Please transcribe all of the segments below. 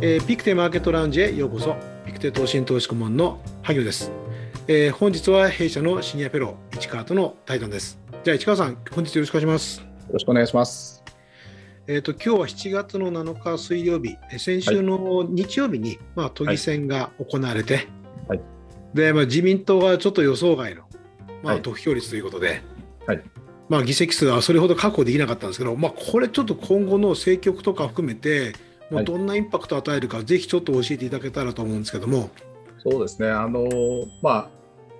えー、ピクテマーケットラウンジへようこそ。ピクテ投信投資顧問の萩野です、えー。本日は弊社のシニアペロ市川との対談です。じゃあ市川さん、本日よろしくお願いします。よろしくお願いします。えっ、ー、と今日は7月の7日水曜日、先週の日曜日に、はい、まあ都議選が行われて、はい、でまあ自民党がちょっと予想外のまあ得票率ということで。はいまあ、議席数はそれほど確保できなかったんですけど、まあ、これちょっと今後の政局とか含めて、もうどんなインパクトを与えるか、はい、ぜひちょっと教えていただけたらと思うんですけども。そうですねあの、まあ、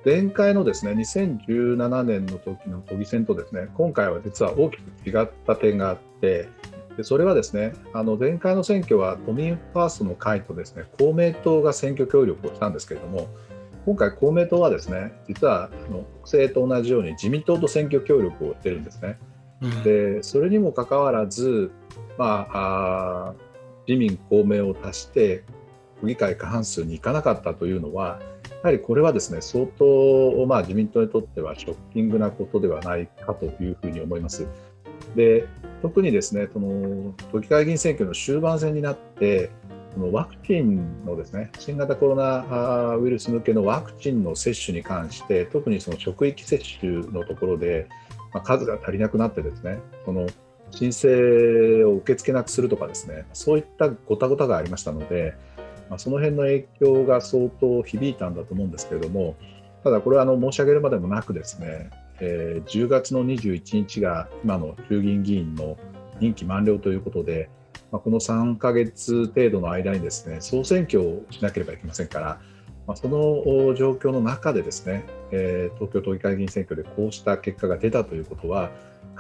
前回のですね2017年の時の都議選とですね今回は実は大きく違った点があってでそれはですねあの前回の選挙は都民ファーストの会とですね公明党が選挙協力をしたんですけれども今回公明党はですね実はあの国政と同じように自民党と選挙協力をしてるんですね。うん、でそれにもかかわらず、まあ、あ自民、公明を足して議会過半数にいかなかったというのは、やはりこれはですね相当、まあ、自民党にとってはショッキングなことではないかというふうに思います。で特にですねその都議会議員選挙の終盤戦になってこのワクチンのですね新型コロナウイルス向けのワクチンの接種に関して特にその職域接種のところで、まあ、数が足りなくなってですねその申請を受け付けなくするとかですねそういったごたごたがありましたので、まあ、その辺の影響が相当響いたんだと思うんですけれどもただこれはあの申し上げるまでもなくですね、えー、10月の21日が今の衆議院議員の任期満了ということで、まあ、この3か月程度の間にですね総選挙をしなければいけませんから、まあ、その状況の中でですね、えー、東京都議会議員選挙でこうした結果が出たということは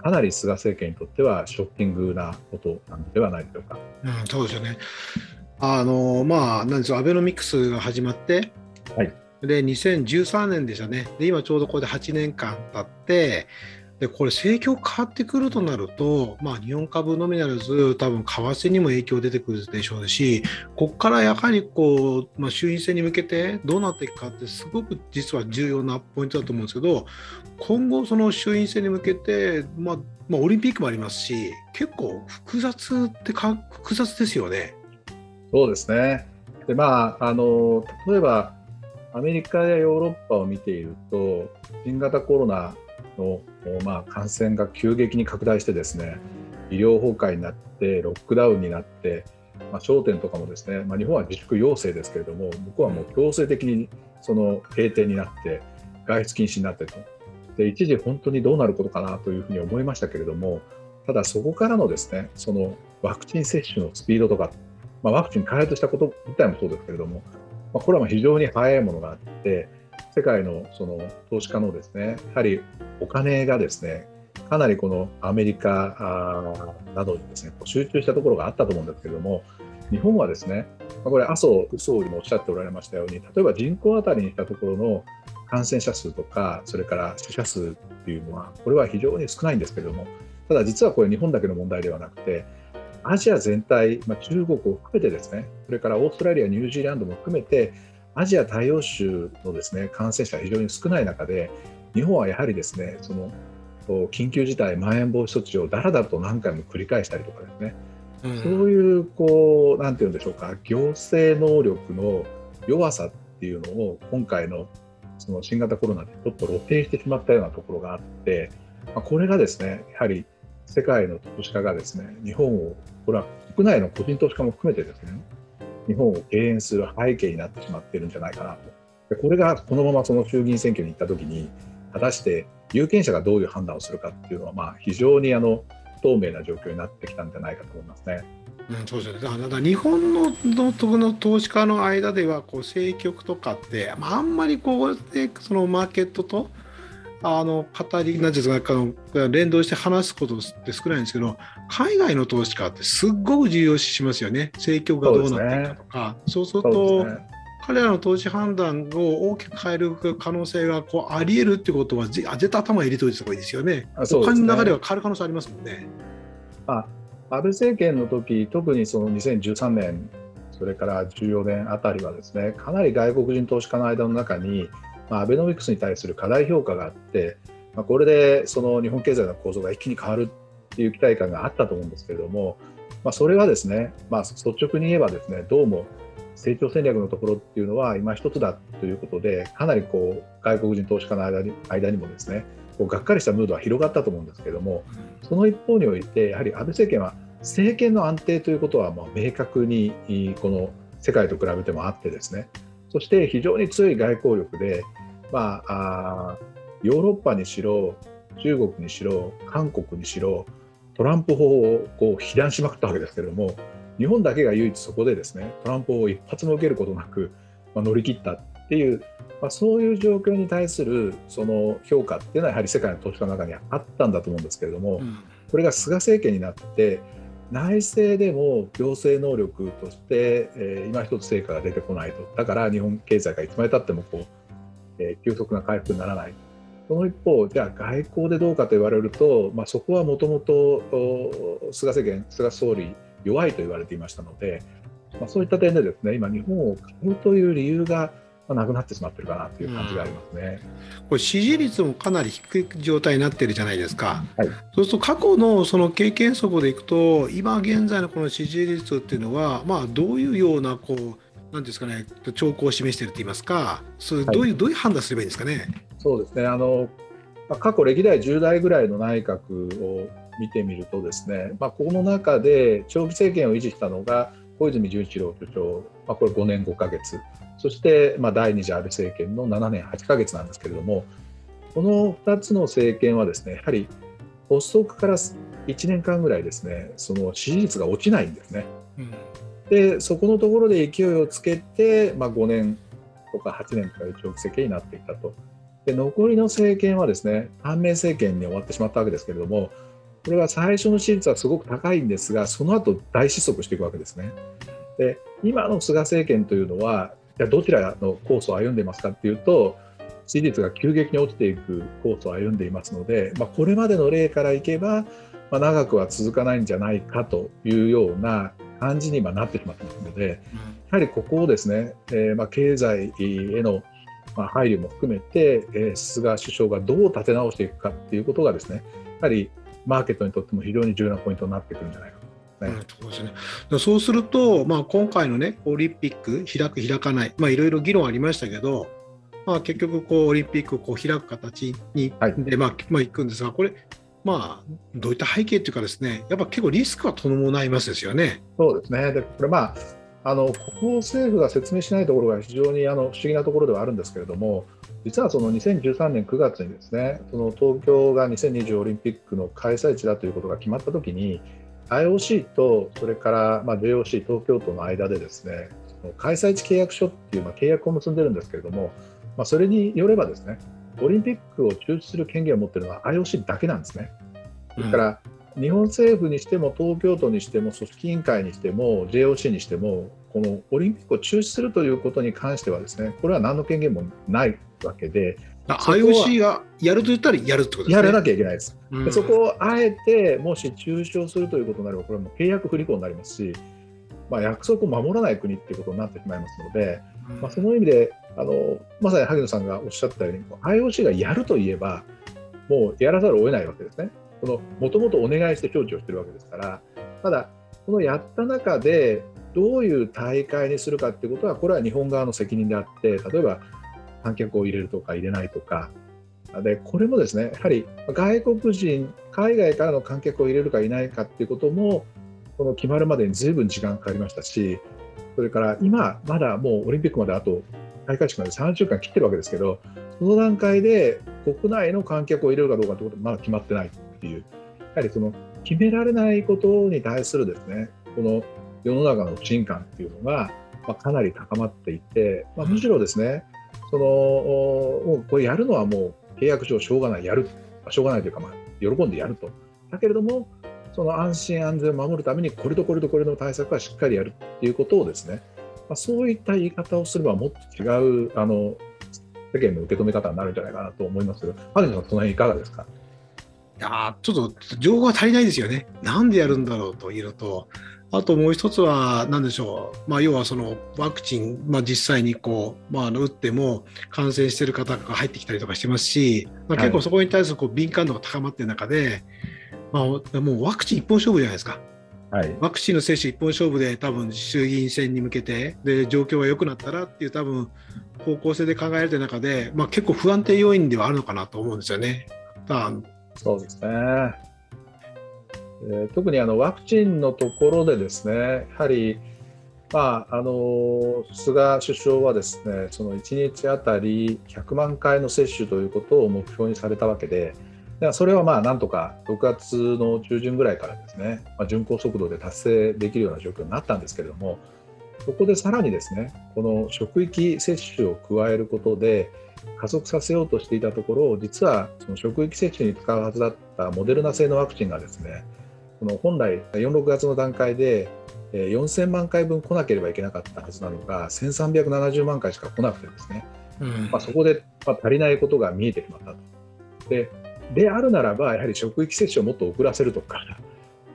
かなり菅政権にとってはショッキングなことなのではないでしょうか。うん、そうですよね。あのまあ、なんですアベノミクスが始まって、はい、で2013年でしたねで、今ちょうどここで8年間経って、でこれ、政局変わってくるとなると、まあ、日本株のみならず、多分為替にも影響出てくるでしょうし、ここからやはりこう、まあ、衆院選に向けてどうなっていくかって、すごく実は重要なポイントだと思うんですけど、今後、その衆院選に向けて、まあまあ、オリンピックもありますし、結構複雑ってか複雑ですよね。そうですねで、まあ、あの例えばアメリカやヨーロッパを見ていると、新型コロナの、まあ、感染が急激に拡大してですね医療崩壊になってロックダウンになって、まあ、商店とかもですね、まあ、日本は自粛要請ですけれども向こうはもう強制的にその閉店になって外出禁止になってと。で一時本当にどうなることかなというふうに思いましたけれどもただそこからのですねそのワクチン接種のスピードとか、まあ、ワクチン開発したこと自体もそうですけれども、まあ、これは非常に早いものがあって世界のその投資家のですねやはりお金がですねかなりこのアメリカなどにですね集中したところがあったと思うんですけれども日本はですねこれ麻生総理もおっしゃっておられましたように例えば人口当たりにしたところの感染者数とかそれから死者数っていうのはこれは非常に少ないんですけれどもただ実はこれ日本だけの問題ではなくてアジア全体、まあ、中国を含めてですねそれからオーストラリアニュージーランドも含めてアジア太陽州のですね感染者が非常に少ない中で日本はやはりですねその緊急事態まん延防止措置をだらだらと何回も繰り返したりとかですね、うん、そういうこうなんて言うんでしょうか行政能力の弱さっていうのを今回のその新型コロナでちょっと露呈してしまったようなところがあって、まあ、これがですねやはり世界の投資家がですね日本をこれは国内の個人投資家も含めてですね日本を敬遠する背景になってしまってるんじゃないかなと。でこれがこのままその衆議院選挙に行ったときに、果たして有権者がどういう判断をするかっていうのは、まあ、非常にあの不透明な状況になってきたんじゃないかと思いますね。うん、そうですねだから日本ののの投資家の間ではこう政局とかって、まあ、あんまりこうそのマーケットとあの語りなんですか連動して話すことって少ないんですけど海外の投資家ってすっごく重要視しますよね政局がどうなっていくかとかそう、ね,、すると、ね、彼らの投資判断を大きく変える可能性がこうあり得るってことは絶対頭入れておいた方がいいですよね。お金の流れは変わる可能性ありますもんね。あ安倍政権の時特にその2013年それから14年あたりはですねかなり外国人投資家の間の中にまあ、アベノミクスに対する過大評価があって、まあ、これでその日本経済の構造が一気に変わるっていう期待感があったと思うんですけれどもまあ、それはですね、まあ、率直に言えばですねどうも成長戦略のところっていうのは今一つだということでかなりこう外国人投資家の間に間にもですねこうがっかりしたムードは広がったと思うんですけれどもその一方においてやはり安倍政権は政権の安定ということはまあ明確にこの世界と比べてもあってですねそして非常に強い外交力で、まあ、あヨーロッパにしろ中国にしろ韓国にしろトランプ法をこう非難しまくったわけですけれども日本だけが唯一そこでですねトランプを一発も受けることなく、まあ、乗り切ったっていう、まあ、そういう状況に対するその評価っていうのはやはり世界の投資家の中にあったんだと思うんですけれども、うん、これが菅政権になって内政でも行政能力として、えー、今一つ成果が出てこないと。だから日本経済がいつまでたってもこう、えー、急速な回復にならない。その一方じゃあ外交でどうかと言われると、まあ、そこはもともと菅政権菅総理弱いと言われていましたので、まあ、そういった点でですね今日本を買うという理由がなくなってしまってるかなという感じがありますね、うん、これ支持率もかなり低い状態になってるじゃないですか、はい、そうすると過去のその経験則でいくと今現在のこの支持率っていうのは、まあ、どういうようなこうなんですかね兆候を示していると言いますかそうどういう、はい、どういう判断すればいいんですかね？そうですねあの過去歴代10代ぐらいの内閣を見てみるとですね、まあ、この中で長期政権を維持したのが小泉純一郎首相、まあ、これ5年5か月そしてまあ第2次安倍政権の7年8か月なんですけれどもこの2つの政権はですねやはり発足から1年間ぐらいですねその支持率が落ちないんですね。うん、でそこのところで勢いをつけて、まあ、5年とか8年とかいう長期政権になっていったと。で残りの政権はですね反面政権に終わってしまったわけですけれどもこれは最初の支持率はすごく高いんですがその後大失速していくわけですね。で今の菅政権というのはじゃどちらのコースを歩んでいますかっていうと支持率が急激に落ちていくコースを歩んでいますので、まあ、これまでの例からいけば、まあ、長くは続かないんじゃないかというような感じに今なってしまってますので、やはりここをですね、えー、まあ経済へのまあ、配慮も含めて、えー、菅首相がどう立て直していくかっていうことがですねやはりマーケットにとっても非常に重要なポイントになってくるんじゃないかと、ね、うん、そうですね。そうすると、まあ、今回の、ね、オリンピック開く、開かない、まあ、いろいろ議論ありましたけど、まあ、結局こう、オリンピックをこう開く形に、はい、でまあまあ、いくんですが、これ、まあ、どういった背景というかですね、やっぱ結構リスクは伴いますですよね。そうですねでこれ、まああのここ政府が説明しないところが非常にあの不思議なところではあるんですけれども、実はその2013年9月にですね、その東京が2020オリンピックの開催地だということが決まったときに、IOC とそれからまあ JOC、東京都の間でですね、開催地契約書っていうまあ契約を結んでるんですけれども、まあ、それによればですね、オリンピックを中止する権限を持っているのは IOC だけなんですね。それから、日本政府にしても東京都にしても組織委員会にしても JOC にしてもこのオリンピックを中止するということに関してはですねこれは何の権限もないわけで IOC がやると言ったらやるってことですね。やらなきゃいけないです。うん、でそこをあえてもし中止するということになればこれはもう契約不履行になりますし、まあ、約束を守らない国っていうことになってしまいますので、うん、まあ、その意味であのまさに萩野さんがおっしゃったように IOC がやるといえばもうやらざるを得ないわけですね。もともとお願いして協調してるわけですからただこのやった中でどういう大会にするかっていうことはこれは日本側の責任であって例えば観客を入れるとか入れないとかでこれもですねやはり外国人海外からの観客を入れるかいないかっていうこともこの決まるまでにずいぶん時間かかりましたしそれから今まだもうオリンピックまであと開会式まで3週間切ってるわけですけどその段階で国内の観客を入れるかどうかってことはまだ決まってないっていう。やはりその決められないことに対するですねこの世の中の不信感っていうのが、まあ、かなり高まっていて、まあ、むしろですねそのもうこれやるのはもう契約上しょうがないやる。しょうがないというか、まあ、喜んでやると。だけれどもその安心安全を守るためにこれとこれとこれの対策はしっかりやるっていうことをですね、まあ、そういった言い方をすればもっと違うあの世間の受け止め方になるんじゃないかなと思いますけど、萩野さん、その辺いかがですか？いやちょっと情報が足りないですよね。なんでやるんだろうというのと、あともう一つは、何でしょう、まあ、要はそのワクチン、まあ、実際にこう、まあ、打っても感染している方が入ってきたりとかしてますし、まあ、結構そこに対するこう敏感度が高まっている中で、まあ、もうワクチン一本勝負じゃないですか。はい、ワクチンの接種一本勝負で多分衆議院選に向けてで状況が良くなったらっていう多分方向性で考えられてる中で、まあ、結構不安定要因ではあるのかなと思うんですよね。そうですね、えー、特にあのワクチンのところでですねやはり、まあ、あの菅首相はですねその1日あたり100万回の接種ということを目標にされたわけで。それはまあなんとか6月の中旬ぐらいからですね、まあ、巡航速度で達成できるような状況になったんですけれども、そこでさらにですね、この職域接種を加えることで、加速させようとしていたところ、実はその職域接種に使うはずだったモデルナ製のワクチンがですね、この本来4、6月の段階で4000万回分来なければいけなかったはずなのが、1370万回しか来なくてですね、うん、まあ、そこで足りないことが見えてしまったと。でであるならば、やはり職域接種をもっと遅らせるとか、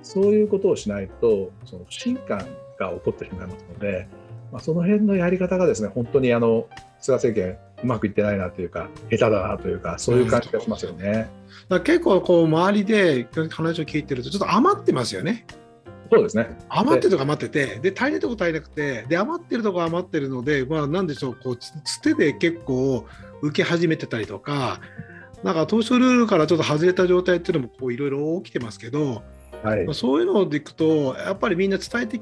そういうことをしないと、その不信感が起こってしまいますので、まあ、その辺のやり方がですね、本当にあの菅政権、うまくいってないなというか、下手だなというか、そういう感じがしますよね。だ結構こう、周りで話を聞いてると、ちょっと余ってますよね。そうですね余ってるとこ余ってて、で足りないとこ足りなくて、で余ってるとこ余ってるので、まあ、なんでしょう、こうつてで結構受け始めてたりとか、なんか当初ルールからちょっと外れた状態っていうのもいろいろ起きてますけど、はい、そういうのでいくと、やっぱりみんな伝えて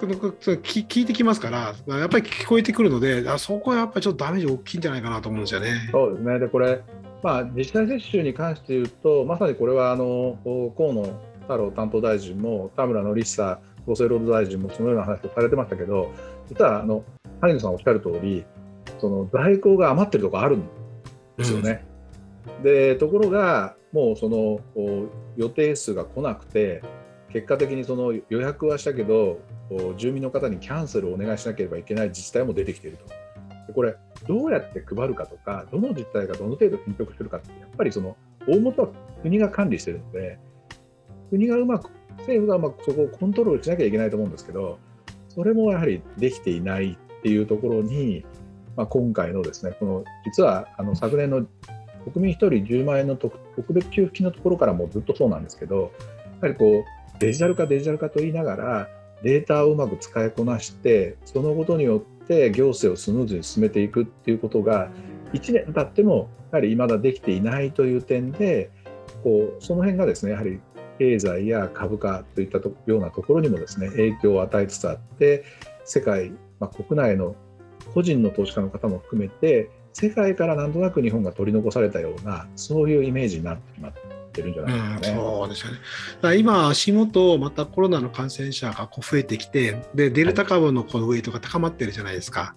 聞いてきますから、やっぱり聞こえてくるので、あそこはやっぱりちょっとダメージ大きいんじゃないかなと思うんですよね。そうですねでこれ、まあ、自治体接種に関して言うと、まさにこれはあの河野太郎担当大臣も田村典久厚生労働大臣もそのような話をされてましたけど、実はあの萩野さんおっしゃる通り、その在庫が余ってるところあるんですよね。でところがもうその予定数が来なくて結果的にその予約はしたけど住民の方にキャンセルをお願いしなければいけない自治体も出てきていると。これどうやって配るかとかどの自治体がどの程度緊迫してるかってやっぱりその大元は国が管理してるので国がうまく政府がうまくそこをコントロールしなきゃいけないと思うんですけどそれもやはりできていないっていうところに、まあ、今回のですねこの実はあの昨年の国民1人10万円の特別給付金のところからもずっとそうなんですけど、やはりこうデジタル化、デジタル化と言いながら、データをうまく使いこなして、そのことによって行政をスムーズに進めていくっていうことが、1年経ってもやはり未だできていないという点で、こうその辺がですね、やはり経済や株価といったようなところにもですね影響を与えつつあって、世界、まあ、国内の個人の投資家の方も含めて、世界からなんとなく日本が取り残されたようなそういうイメージになってしまってるんじゃないですかね。うん、そうですよね。だ今、足元、またコロナの感染者がこう増えてきてで、デルタ株のこのウェイトが高まってるじゃないですか。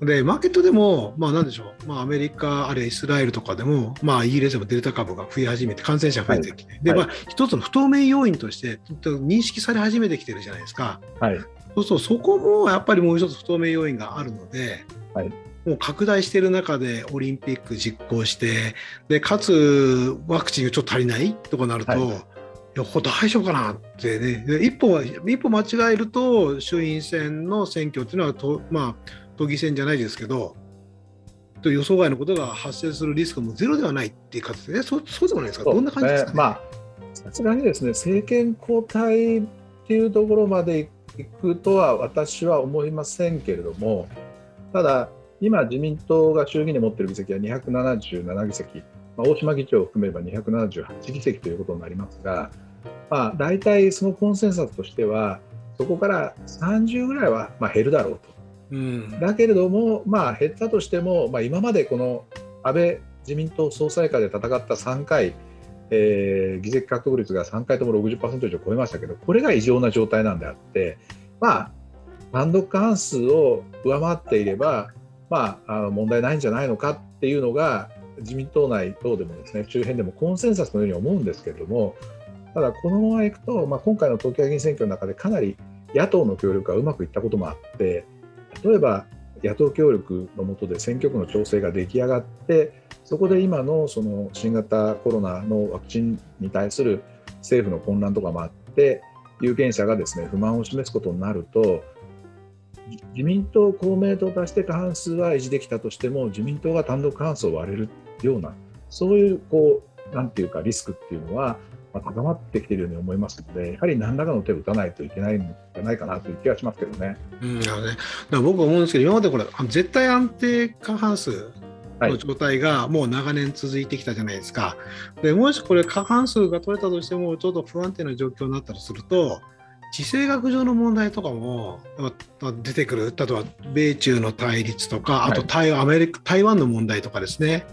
で、マーケットでも、まあ、なんでしょう、まあ、アメリカ、あるいはイスラエルとかでも、まあ、イギリスでもデルタ株が増え始めて、感染者が増えてきて、はい、で、まあ、一つの不透明要因として、認識され始めてきてるじゃないですか。はい、そうそう、そこもやっぱりもう一つ不透明要因があるので、はい、もう拡大している中でオリンピック実行してでかつワクチンがちょっと足りないとかなると、はい、いやこれ大丈夫かなってね。一歩一歩間違えると衆院選の選挙っていうのはと、まあ、都議選じゃないですけどと予想外のことが発生するリスクもゼロではないっていう形で、ね、そそうでもないですか、どんな感じですか、ね、まあさすがにですね政権交代っていうところまでいくとは私は思いませんけれどもただ今、自民党が衆議院で持っている議席は277議席、まあ、大島議長を含めれば278議席ということになりますが、まあ、大体そのコンセンサスとしては、そこから30ぐらいはまあ減るだろうと。うん、だけれども、まあ、減ったとしても、まあ、今までこの安倍自民党総裁会で戦った3回、えー、議席獲得率が3回とも60%以上超えましたけど、これが異常な状態なんであって、まあ、単独過半数を上回っていれば、まあ、あの問題ないんじゃないのかっていうのが自民党内等でもですね周辺でもコンセンサスのように思うんですけれどもただこのままいくと、まあ、今回の東京議員選挙の中でかなり野党の協力がうまくいったこともあって例えば野党協力の下で選挙区の調整が出来上がってそこで今のその新型コロナのワクチンに対する政府の混乱とかもあって有権者がですね不満を示すことになると自民党、公明党として過半数は維持できたとしても、自民党が単独過半数を割れるような、そういうこう、なんていうか、リスクっていうのは、ま高まってきているように思いますので、やはり何らかの手を打たないといけないんじゃないかなという気がしますけどね。うん、ねだから僕は思うんですけど、今までこれ、絶対安定過半数の状態がもう長年続いてきたじゃないですか。でもしこれ、過半数が取れたとしても、ちょっと不安定な状況になったりすると、地政学上の問題とかも出てくる、例えば米中の対立とか、あと台,、アメリカ台湾の問題とかですね。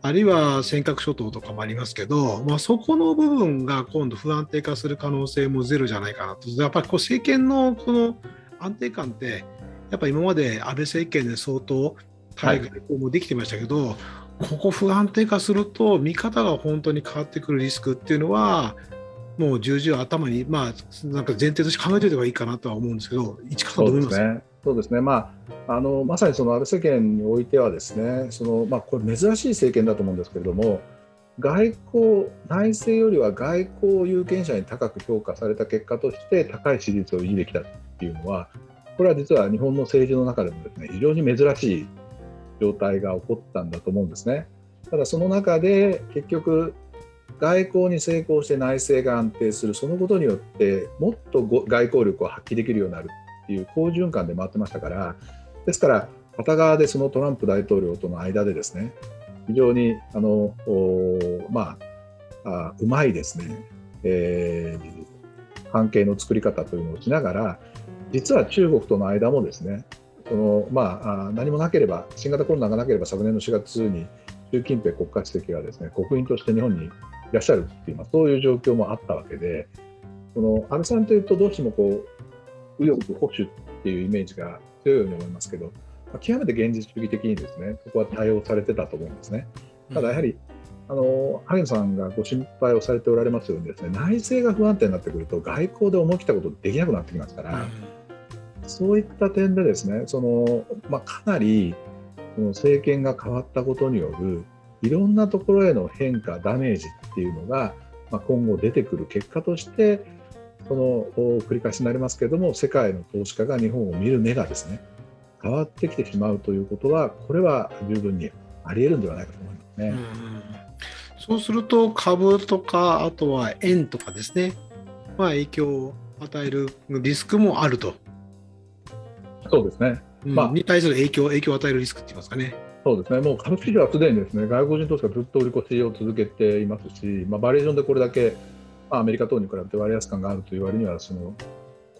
あるいは尖閣諸島とかもありますけど、まあ、そこの部分が今度不安定化する可能性もゼロじゃないかなと。やっぱりこう政権のこの安定感って、やっぱ今まで安倍政権で相当対外交もできてましたけど、はい、ここ不安定化すると、見方が本当に変わってくるリスクっていうのは、もう重々頭に、まあ、なんか前提として考えておいた方がいいかなとは思うんですけど、市川さん、どう思います。かそうですね、まあ、あのまさにその安倍政権においては、ですねその、まあ、これ、珍しい政権だと思うんですけれども、外交、内政よりは外交有権者に高く評価された結果として、高い支持率を維持できたっていうのは、これは実は日本の政治の中でもですね非常に珍しい状態が起こったんだと思うんですね。ただその中で結局外交に成功して内政が安定するそのことによってもっと外交力を発揮できるようになるっていう好循環で回ってましたからですから片側でそのトランプ大統領との間でですね非常にあのまあうまいですね、えー、関係の作り方というのをしながら実は中国との間もですねそのまあ、何もなければ新型コロナがなければ昨年の4月に習近平国家主席がですね国賓として日本にらっしゃるっていう、まあ、そういう状況もあったわけでその安倍さんというとどうしてもこう右翼保守っていうイメージが強いように思いますけど、まあ、極めて現実主義的にですねそこは対応されてたと思うんですね。ただやはり、あの萩野さんがご心配をされておられますようにですね内政が不安定になってくると外交で思い切ったことできなくなってきますから、そういった点でですねその、まあ、かなりその政権が変わったことによるいろんなところへの変化ダメージっていうのが、まあ、今後出てくる結果としてその繰り返しになりますけれども世界の投資家が日本を見る目がですね変わってきてしまうということはこれは十分にありえるんではないかと思いますね。うそうすると株とかあとは円とかですね、まあ、影響を与えるリスクもあると。そうですね。まあ、に対する影響影響を与えるリスクって言いますかね。そうですね、もう株式市場はすでにですね外国人投資家ずっと売り越しを続けていますし、まあ、バリエーションでこれだけまあ、アメリカ等に比べて割安感があるという割にはその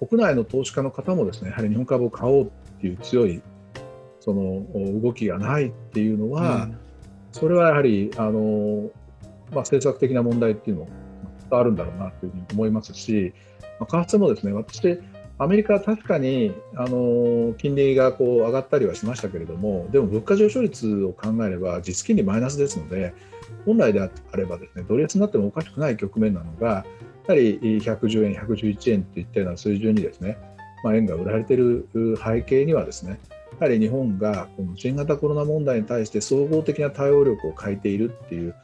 国内の投資家の方もですねやはり日本株を買おうっていう強いその動きがないっていうのは、うん、それはやはりあの、まあ、政策的な問題っていうのもあるんだろうなというふうに思いますし、まあ、為替もですね私アメリカは確かにあの金利がこう上がったりはしましたけれどもでも物価上昇率を考えれば実金利マイナスですので本来であればですねドル安になってもおかしくない局面なのがやはり110円、111円といったような水準にですね、まあ、円が売られている背景にはですねやはり日本がこの新型コロナ問題に対して総合的な対応力を欠いているっていう、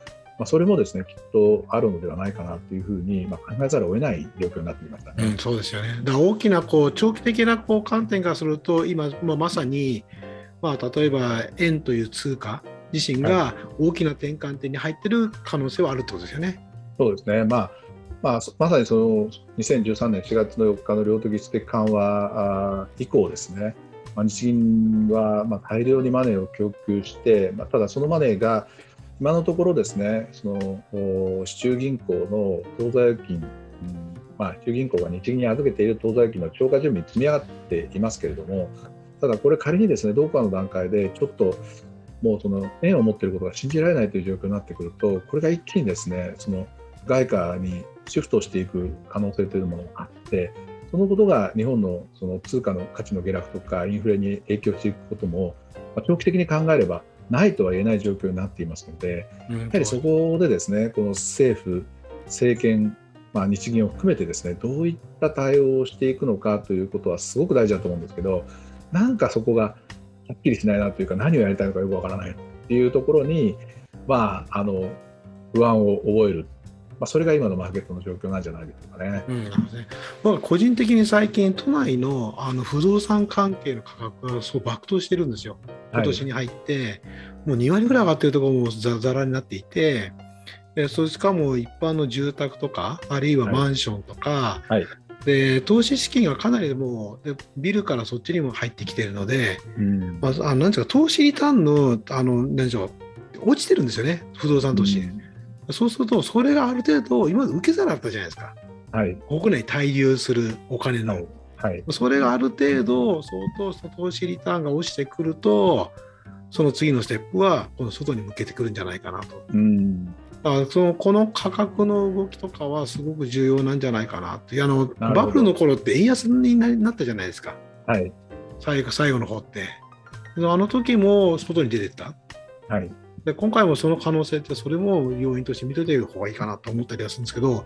まあ、それもですねきっとあるのではないかなというふうに、まあ、考えざるを得ない状況になってきましたね、うん、そうですよね。だ大きなこう長期的なこう観点からすると今、まあ、まさに、まあ、例えば円という通貨自身が大きな転換点に入っている可能性はあるってことですよね。そうですね、まあまあ、まさにその2013年4月の4日の領土技術的緩和以降ですね、まあ、日銀はまあ大量にマネーを供給して、まあ、ただそのマネーが今のところですねその市中銀行の当座預金、まあ、市中銀行が日銀に預けている当座預金の超過準備積み上がっていますけれどもただこれ仮にですねどこかの段階でちょっともうその円を持っていることが信じられないという状況になってくるとこれが一気にですねその外貨にシフトしていく可能性というものがあってそのことが日本のその通貨の価値の下落とかインフレに影響していくことも、ま長期的に考えればないとは言えない状況になっていますので、やはりそこでですねこの政府、政権、まあ、日銀を含めてですねどういった対応をしていくのかということはすごく大事だと思うんですけどなんかそこがはっきりしないなというか何をやりたいのかよくわからないっていうところに、まあ、あの不安を覚えるまあ、それが今のマーケットの状況なんじゃないでしょうかね。うんね。まあ、個人的に最近、都内のあの不動産関係の価格がそう爆投してるんですよ、今年に入って、はい、もう2割ぐらい上がってるところもざざらになっていて、でそしかも一般の住宅とか、あるいはマンションとか、はい、で投資資金がかなりもうでビルからそっちにも入ってきてるので、うん。まあ、あなんていうか投資リターンのあの何でしょう落ちてるんですよね。不動産投資、うん、そうするとそれがある程度今まで受け皿だったじゃないですか、はい、国内滞留するお金の、はい、それがある程度相当投資リターンが落ちてくるとその次のステップはこの外に向けてくるんじゃないかなと。うん。だそのこの価格の動きとかはすごく重要なんじゃないかなって。いうあのバブルの頃って円安になったじゃないですか、はい、最後最後の方って。あの時も外に出てった、はい、で今回もその可能性ってそれも要因として見ておいた方がいいかなと思ったりはするんですけど。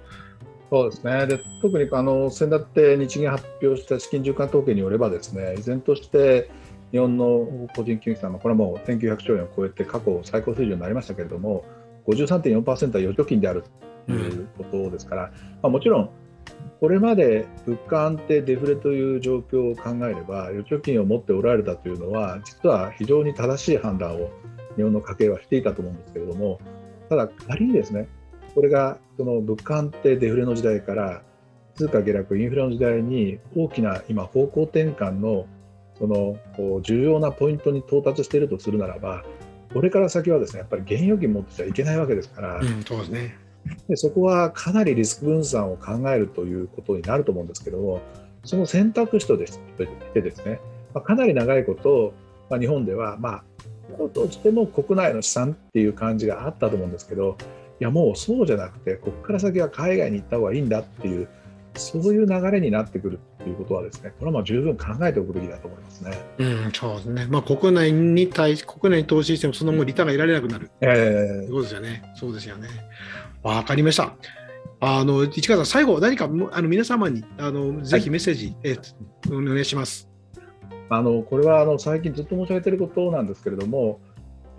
そうですね。で特にあの先だって日銀発表した資金循環統計によればですね依然として日本の個人金融機関のこれはもう1900兆円を超えて過去最高水準になりましたけれども53.4%は預貯金であるということですから、うん、まあ、もちろんこれまで物価安定、デフレという状況を考えれば預貯金を持っておられたというのは実は非常に正しい判断を日本の家計はしていたと思うんですけれどもただ仮にですねこれがその物価安定、デフレの時代から通貨下落、インフレの時代に大きな今方向転換のその重要なポイントに到達しているとするならばこれから先はですねやっぱり現預金持ってちゃいけないわけですから、うん、そうですね。でそこはかなりリスク分散を考えるということになると思うんですけどもその選択肢としてですね、まあ、かなり長いこと、まあ、日本では、まあ、どうしても国内の資産っていう感じがあったと思うんですけどいやもうそうじゃなくてここから先は海外に行った方がいいんだっていうそういう流れになってくるっていうことはですね、これはまあ十分考えておくべきだと思いますね。うん、そうですね。まあ国内に対し国内に投資してもその後リターンが得られなくなる。ええー、そうですよね。そうですよね。わかりました。あの市川さん最後何かあの皆様にあのぜひメッセージ、はい、えお願いします。あのこれはあの最近ずっと申し上げていることなんですけれども、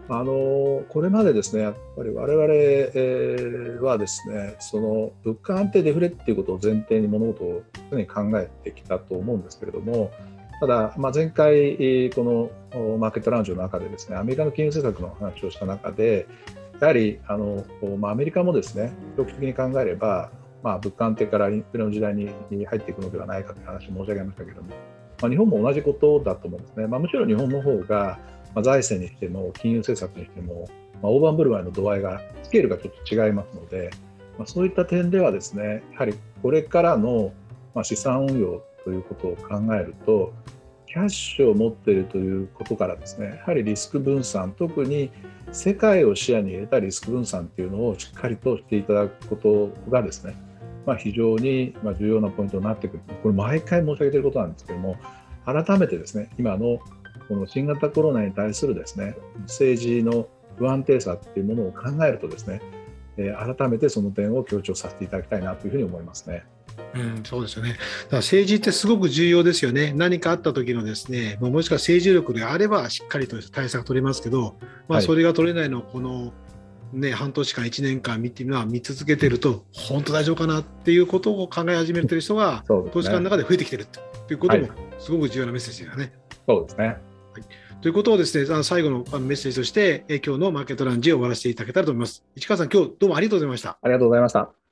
あのこれまでですねやっぱり我々、え、はですねその物価安定デフレっていうことを前提に物事を常に考えてきたと思うんですけれどもただ、まあ、前回このマーケットラウンジの中でですねアメリカの金融政策の話をした中でやはりあの、まあ、アメリカもですね長期的に考えれば、まあ、物価安定からインフレの時代に入っていくのではないかという話を申し上げましたけれども、まあ、日本も同じことだと思うんですね。まあ、むしろ日本の方がまあ、財政にしても金融政策にしても、まあ、大盤振る舞いの度合いがスケールがちょっと違いますので、まあ、そういった点ではですねやはりこれからの、ま、資産運用ということを考えるとキャッシュを持っているということからですねやはりリスク分散特に世界を視野に入れたリスク分散っていうのをしっかりとしていただくことがですね、まあ、非常に重要なポイントになってくるこれ毎回申し上げていることなんですけども改めてですね今のこの新型コロナに対するですね政治の不安定さっていうものを考えるとですね、えー、改めてその点を強調させていただきたいなというふうに思いますね。うん、そうですよね。だから政治ってすごく重要ですよね。何かあった時のですね、もしくは政治力であればしっかりと対策取れますけど、まあ、それが取れないのをこの、ね、半年間、1年間見て、まあ、見続けてると、本当大丈夫かなっていうことを考え始めてる人が、投資家の中で増えてきてるということも、すごく重要なメッセージだね。そうですね。はい、ということをですね、あの最後のメッセージとして、え今日のマーケットランジを終わらせていただけたらと思います。市川さん、今日どうもありがとうございました。ありがとうございました。